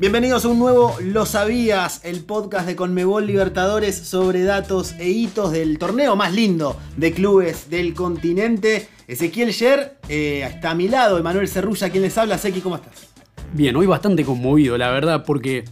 Bienvenidos a un nuevo Lo Sabías, el podcast de Conmebol Libertadores sobre datos e hitos del torneo más lindo de clubes del continente. Ezequiel Yer eh, está a mi lado, Emanuel Cerrulla, quien les habla. Seki, ¿cómo estás? Bien, hoy bastante conmovido, la verdad, porque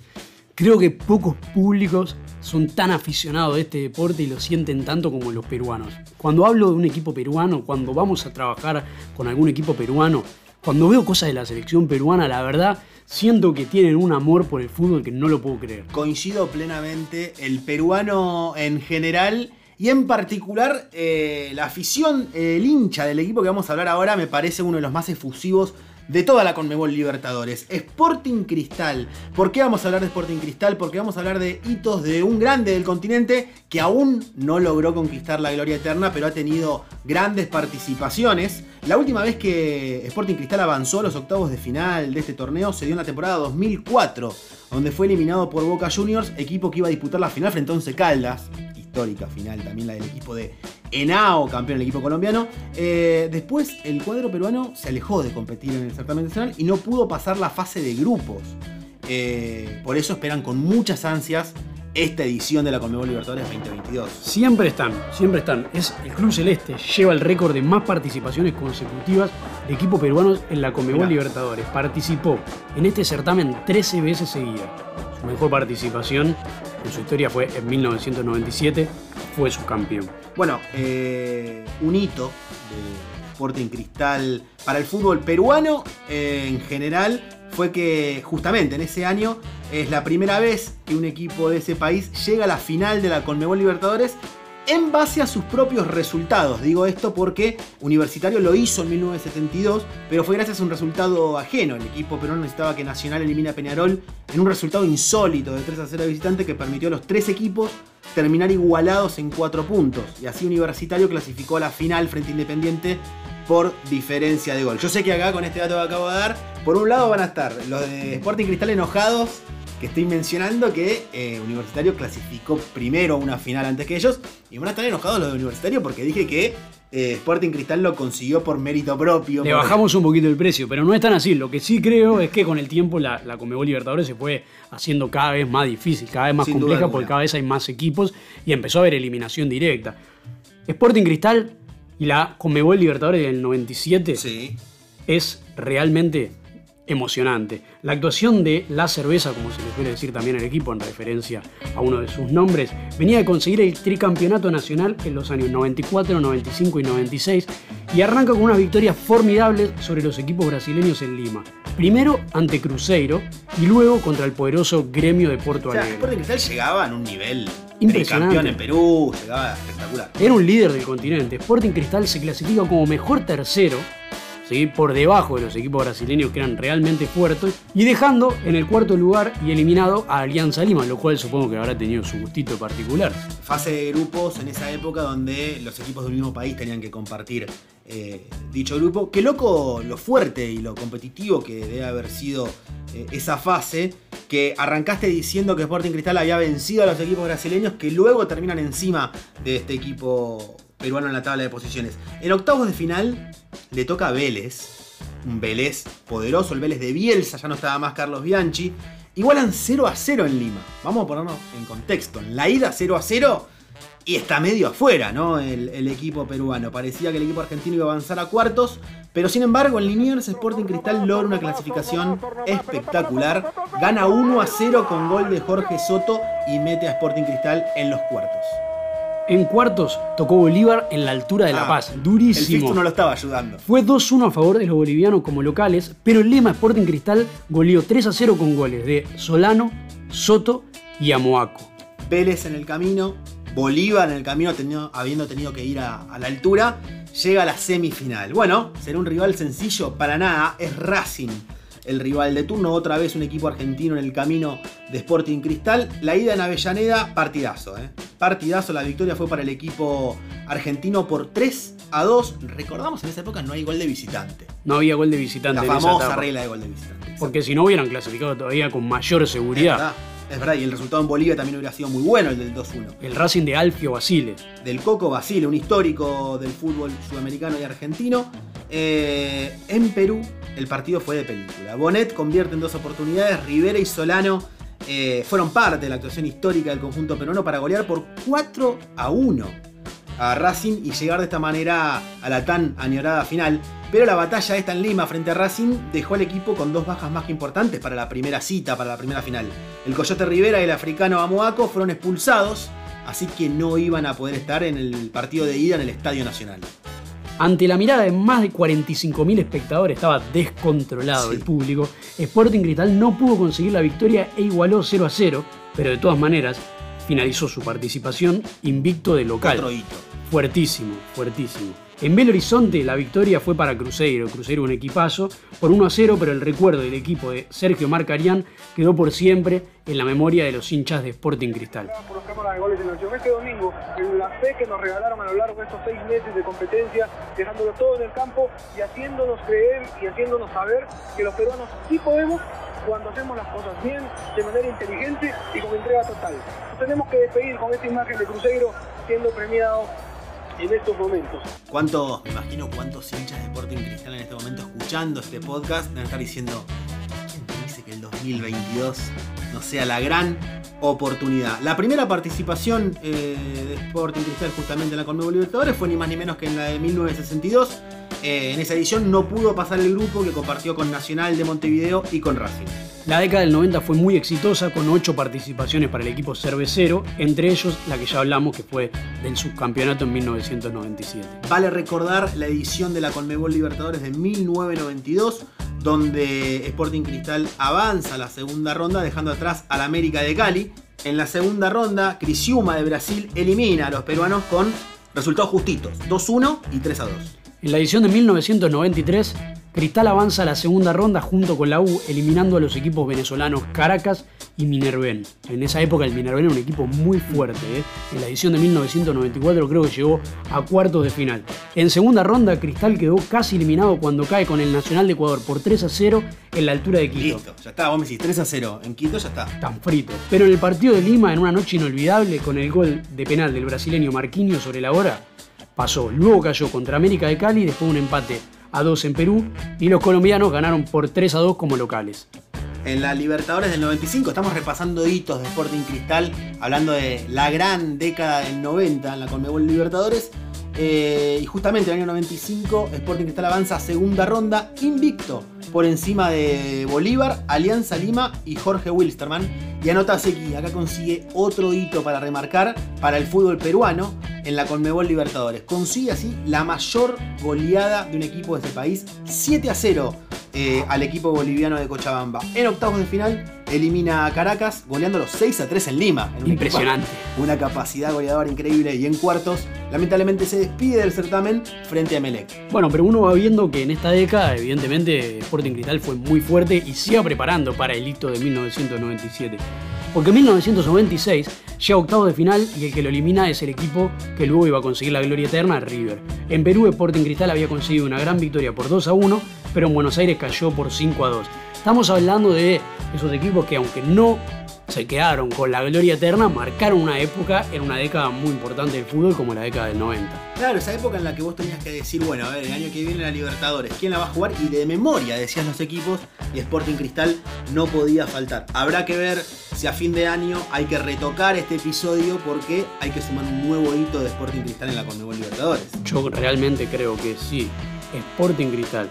creo que pocos públicos son tan aficionados a este deporte y lo sienten tanto como los peruanos. Cuando hablo de un equipo peruano, cuando vamos a trabajar con algún equipo peruano, cuando veo cosas de la selección peruana, la verdad, siento que tienen un amor por el fútbol que no lo puedo creer. Coincido plenamente, el peruano en general y en particular eh, la afición, el hincha del equipo que vamos a hablar ahora me parece uno de los más efusivos de toda la Conmebol Libertadores. Sporting Cristal. ¿Por qué vamos a hablar de Sporting Cristal? Porque vamos a hablar de hitos de un grande del continente que aún no logró conquistar la gloria eterna, pero ha tenido grandes participaciones. La última vez que Sporting Cristal avanzó a los octavos de final de este torneo se dio en la temporada 2004, donde fue eliminado por Boca Juniors, equipo que iba a disputar la final frente a Once Caldas histórica final, también la del equipo de Enao, campeón del equipo colombiano. Eh, después el cuadro peruano se alejó de competir en el certamen nacional y no pudo pasar la fase de grupos. Eh, por eso esperan con muchas ansias esta edición de la Conmebol Libertadores 2022. Siempre están, siempre están. Es el Club Celeste, lleva el récord de más participaciones consecutivas de equipos peruanos en la Conmebol Libertadores. Participó en este certamen 13 veces seguidas. Su mejor participación en su historia fue en 1997, fue su campeón. Bueno, eh, un hito de Sporting Cristal para el fútbol peruano eh, en general fue que justamente en ese año es la primera vez que un equipo de ese país llega a la final de la Conmebol Libertadores en base a sus propios resultados. Digo esto porque Universitario lo hizo en 1972, pero fue gracias a un resultado ajeno. El equipo peruano necesitaba que Nacional elimine a Peñarol en un resultado insólito de 3 a 0 de visitante que permitió a los tres equipos terminar igualados en 4 puntos. Y así Universitario clasificó a la final frente a Independiente por diferencia de gol. Yo sé que acá con este dato que acabo de dar, por un lado van a estar los de Sporting Cristal enojados que estoy mencionando que eh, Universitario clasificó primero a una final antes que ellos. Y van a estar enojados los de Universitario porque dije que eh, Sporting Cristal lo consiguió por mérito propio. Le bajamos un poquito el precio, pero no es tan así. Lo que sí creo es que con el tiempo la, la Conmebol Libertadores se fue haciendo cada vez más difícil, cada vez más compleja, porque cada vez hay más equipos y empezó a haber eliminación directa. Sporting Cristal y la Conmebol Libertadores del 97 sí. es realmente emocionante. La actuación de La Cerveza, como se le suele decir también al equipo en referencia a uno de sus nombres, venía de conseguir el tricampeonato nacional en los años 94, 95 y 96 y arranca con unas victorias formidables sobre los equipos brasileños en Lima. Primero ante Cruzeiro y luego contra el poderoso gremio de Porto Alegre. Sporting Cristal llegaba en un nivel campeón en Perú, llegaba espectacular. Era un líder del continente. Sporting Cristal se clasifica como mejor tercero por debajo de los equipos brasileños que eran realmente fuertes, y dejando en el cuarto lugar y eliminado a Alianza Lima, lo cual supongo que habrá tenido su gustito particular. Fase de grupos en esa época donde los equipos del mismo país tenían que compartir eh, dicho grupo. Qué loco lo fuerte y lo competitivo que debe haber sido eh, esa fase, que arrancaste diciendo que Sporting Cristal había vencido a los equipos brasileños que luego terminan encima de este equipo peruano en la tabla de posiciones. En octavos de final le toca a Vélez, un Vélez poderoso, el Vélez de Bielsa, ya no estaba más Carlos Bianchi. Igualan 0 a 0 en Lima. Vamos a ponernos en contexto. En la ida 0 a 0 y está medio afuera, ¿no? El, equipo peruano. Parecía que el equipo argentino iba a avanzar a cuartos, pero sin embargo, en Liniers Sporting Cristal logra una clasificación espectacular. Gana 1 a 0 con gol de Jorge Soto y mete a Sporting Cristal en los cuartos. En cuartos tocó Bolívar en la altura de La ah, Paz. Durísimo. El no lo estaba ayudando. Fue 2-1 a favor de los bolivianos como locales, pero el Lema Sporting Cristal goleó 3-0 con goles de Solano, Soto y Amoaco. Vélez en el camino, Bolívar en el camino habiendo tenido que ir a, a la altura, llega a la semifinal. Bueno, será un rival sencillo para nada, es Racing el rival de turno. Otra vez un equipo argentino en el camino de Sporting Cristal. La ida en Avellaneda, partidazo. ¿eh? Partidazo, la victoria fue para el equipo argentino por 3 a 2. Recordamos en esa época no hay gol de visitante. No había gol de visitante. La famosa regla de gol de visitante. Porque si no hubieran clasificado todavía con mayor seguridad. Es verdad, y el resultado en Bolivia también hubiera sido muy bueno, el del 2-1. El Racing de Alfio Basile. Del Coco Basile, un histórico del fútbol sudamericano y argentino. Eh, en Perú, el partido fue de película. Bonet convierte en dos oportunidades, Rivera y Solano eh, fueron parte de la actuación histórica del conjunto peruano para golear por 4 a 1 a Racing y llegar de esta manera a la tan añorada final. Pero la batalla esta en Lima frente a Racing dejó al equipo con dos bajas más que importantes para la primera cita, para la primera final. El Coyote Rivera y el africano Amoaco fueron expulsados, así que no iban a poder estar en el partido de ida en el Estadio Nacional. Ante la mirada de más de 45.000 espectadores, estaba descontrolado el público, Sporting Cristal no pudo conseguir la victoria e igualó 0 a 0, pero de todas maneras finalizó su participación invicto de local. Fuertísimo, fuertísimo. En Belo Horizonte la victoria fue para Cruzeiro, Cruzeiro un equipazo, por 1 a 0, pero el recuerdo del equipo de Sergio Marcarián quedó por siempre en la memoria de los hinchas de Sporting Cristal. Este domingo, la fe que nos regalaron a lo largo de estos seis meses de competencia, dejándolo todo en el campo y haciéndonos creer y haciéndonos saber que los peruanos sí podemos cuando hacemos las cosas bien, de manera inteligente y con entrega total. Nos tenemos que despedir con esta imagen de Cruzeiro siendo premiado en estos momentos. ¿Cuántos, me imagino cuántos hinchas de Sporting Cristal en este momento escuchando este podcast deben estar diciendo, ¿quién te dice que el 2022 no sea la gran oportunidad? La primera participación eh, de Sporting Cristal justamente en la Conmebol Libertadores fue ni más ni menos que en la de 1962. Eh, en esa edición no pudo pasar el grupo que compartió con Nacional de Montevideo y con Racing. La década del 90 fue muy exitosa con ocho participaciones para el equipo cervecero, entre ellos la que ya hablamos que fue del subcampeonato en 1997. Vale recordar la edición de la Conmebol Libertadores de 1992, donde Sporting Cristal avanza a la segunda ronda dejando atrás al América de Cali. En la segunda ronda, Crisiuma de Brasil elimina a los peruanos con resultados justitos, 2-1 y 3-2. En la edición de 1993, Cristal avanza a la segunda ronda junto con la U, eliminando a los equipos venezolanos Caracas y Minerven. En esa época el Minerven era un equipo muy fuerte. ¿eh? En la edición de 1994 creo que llegó a cuartos de final. En segunda ronda Cristal quedó casi eliminado cuando cae con el Nacional de Ecuador por 3 a 0 en la altura de Quito. Listo, ya está, vos me decís 3 a 0. En Quito ya está. Tan frito. Pero en el partido de Lima, en una noche inolvidable, con el gol de penal del brasileño Marquinhos sobre la hora, pasó. Luego cayó contra América de Cali después un empate a 2 en Perú y los colombianos ganaron por 3 a 2 como locales. En la Libertadores del 95 estamos repasando hitos de Sporting Cristal, hablando de la gran década del 90 en la Conmebol Libertadores. Eh, y justamente en el año 95 Sporting Cristal avanza a segunda ronda invicto por encima de Bolívar, Alianza Lima y Jorge Wilstermann. Y anota Seki, acá consigue otro hito para remarcar para el fútbol peruano en la Conmebol Libertadores. Consigue así la mayor goleada de un equipo de este país, 7 a 0 eh, al equipo boliviano de Cochabamba. En octavos de final elimina a Caracas goleando los 6 a 3 en Lima. Impresionante. una capacidad goleadora increíble y en cuartos lamentablemente se despide del certamen frente a Melec. Bueno, pero uno va viendo que en esta década evidentemente Sporting Cristal fue muy fuerte y sigue preparando para el hito de 1997. Porque en 1996 llega a octavos de final y el que lo elimina es el equipo que luego iba a conseguir la gloria eterna, River. En Perú, Sporting Cristal había conseguido una gran victoria por 2 a 1, pero en Buenos Aires cayó por 5 a 2. Estamos hablando de esos equipos que aunque no se quedaron con la gloria eterna, marcaron una época en una década muy importante del fútbol como la década del 90. Claro, esa época en la que vos tenías que decir, bueno, a ver, el año que viene la Libertadores, ¿quién la va a jugar? Y de memoria decías los equipos y Sporting Cristal no podía faltar. Habrá que ver si a fin de año hay que retocar este episodio porque hay que sumar un nuevo hito de Sporting Cristal en la Conmebol Libertadores. Yo realmente creo que sí. Sporting Cristal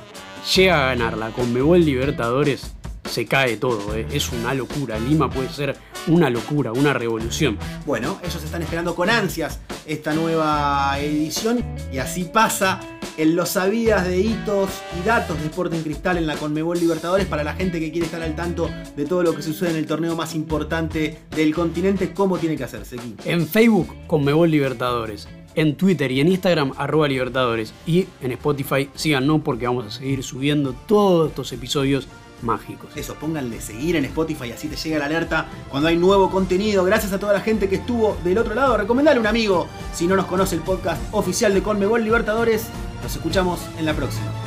llega a ganar la Conmebol Libertadores, se cae todo, ¿eh? es una locura. Lima puede ser una locura, una revolución. Bueno, ellos están esperando con ansias esta nueva edición y así pasa en los sabidas de hitos y datos de Sporting Cristal en la Conmebol Libertadores para la gente que quiere estar al tanto de todo lo que sucede en el torneo más importante del continente, ¿cómo tiene que hacerse aquí? En Facebook, Conmebol Libertadores en Twitter y en Instagram, arroba Libertadores. Y en Spotify, síganos porque vamos a seguir subiendo todos estos episodios mágicos. Eso, pónganle seguir en Spotify, así te llega la alerta cuando hay nuevo contenido. Gracias a toda la gente que estuvo del otro lado. Recomendale a un amigo si no nos conoce el podcast oficial de Colmebol Libertadores. Nos escuchamos en la próxima.